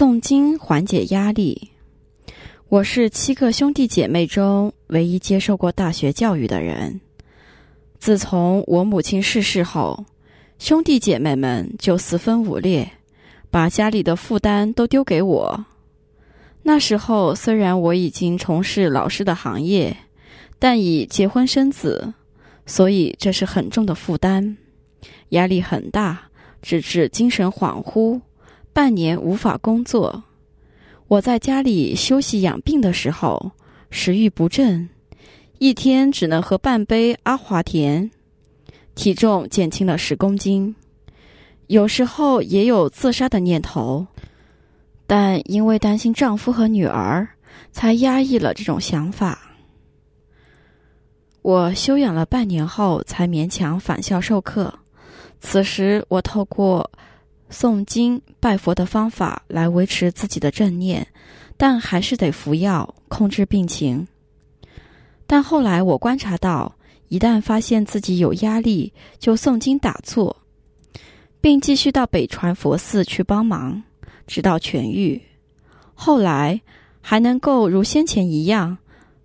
诵经缓解压力。我是七个兄弟姐妹中唯一接受过大学教育的人。自从我母亲逝世后，兄弟姐妹们就四分五裂，把家里的负担都丢给我。那时候虽然我已经从事老师的行业，但已结婚生子，所以这是很重的负担，压力很大，直至精神恍惚。半年无法工作，我在家里休息养病的时候，食欲不振，一天只能喝半杯阿华田，体重减轻了十公斤，有时候也有自杀的念头，但因为担心丈夫和女儿，才压抑了这种想法。我休养了半年后，才勉强返校授课。此时，我透过。诵经拜佛的方法来维持自己的正念，但还是得服药控制病情。但后来我观察到，一旦发现自己有压力，就诵经打坐，并继续到北传佛寺去帮忙，直到痊愈。后来还能够如先前一样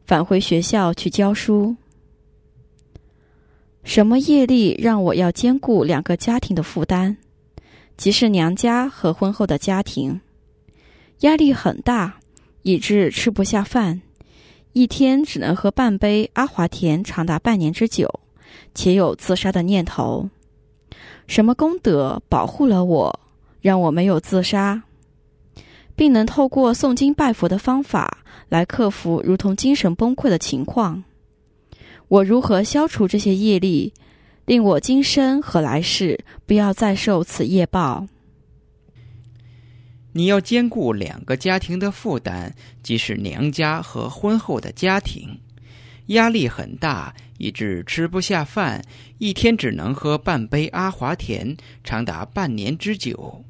返回学校去教书。什么业力让我要兼顾两个家庭的负担？即是娘家和婚后的家庭，压力很大，以致吃不下饭，一天只能喝半杯阿华田，长达半年之久，且有自杀的念头。什么功德保护了我，让我没有自杀，并能透过诵经拜佛的方法来克服如同精神崩溃的情况？我如何消除这些业力？令我今生和来世不要再受此业报。你要兼顾两个家庭的负担，即是娘家和婚后的家庭，压力很大，以致吃不下饭，一天只能喝半杯阿华田，长达半年之久。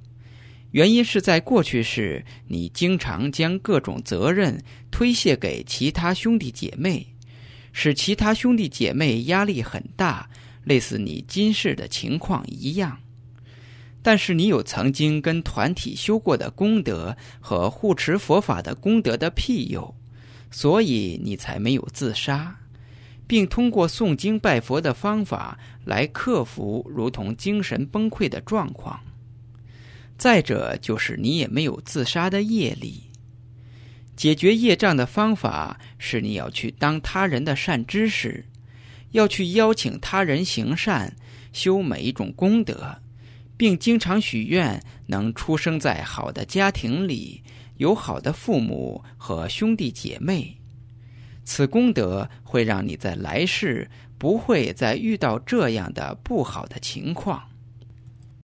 原因是在过去时，你经常将各种责任推卸给其他兄弟姐妹，使其他兄弟姐妹压力很大。类似你今世的情况一样，但是你有曾经跟团体修过的功德和护持佛法的功德的庇佑，所以你才没有自杀，并通过诵经拜佛的方法来克服如同精神崩溃的状况。再者就是你也没有自杀的业力。解决业障的方法是你要去当他人的善知识。要去邀请他人行善，修每一种功德，并经常许愿能出生在好的家庭里，有好的父母和兄弟姐妹。此功德会让你在来世不会再遇到这样的不好的情况。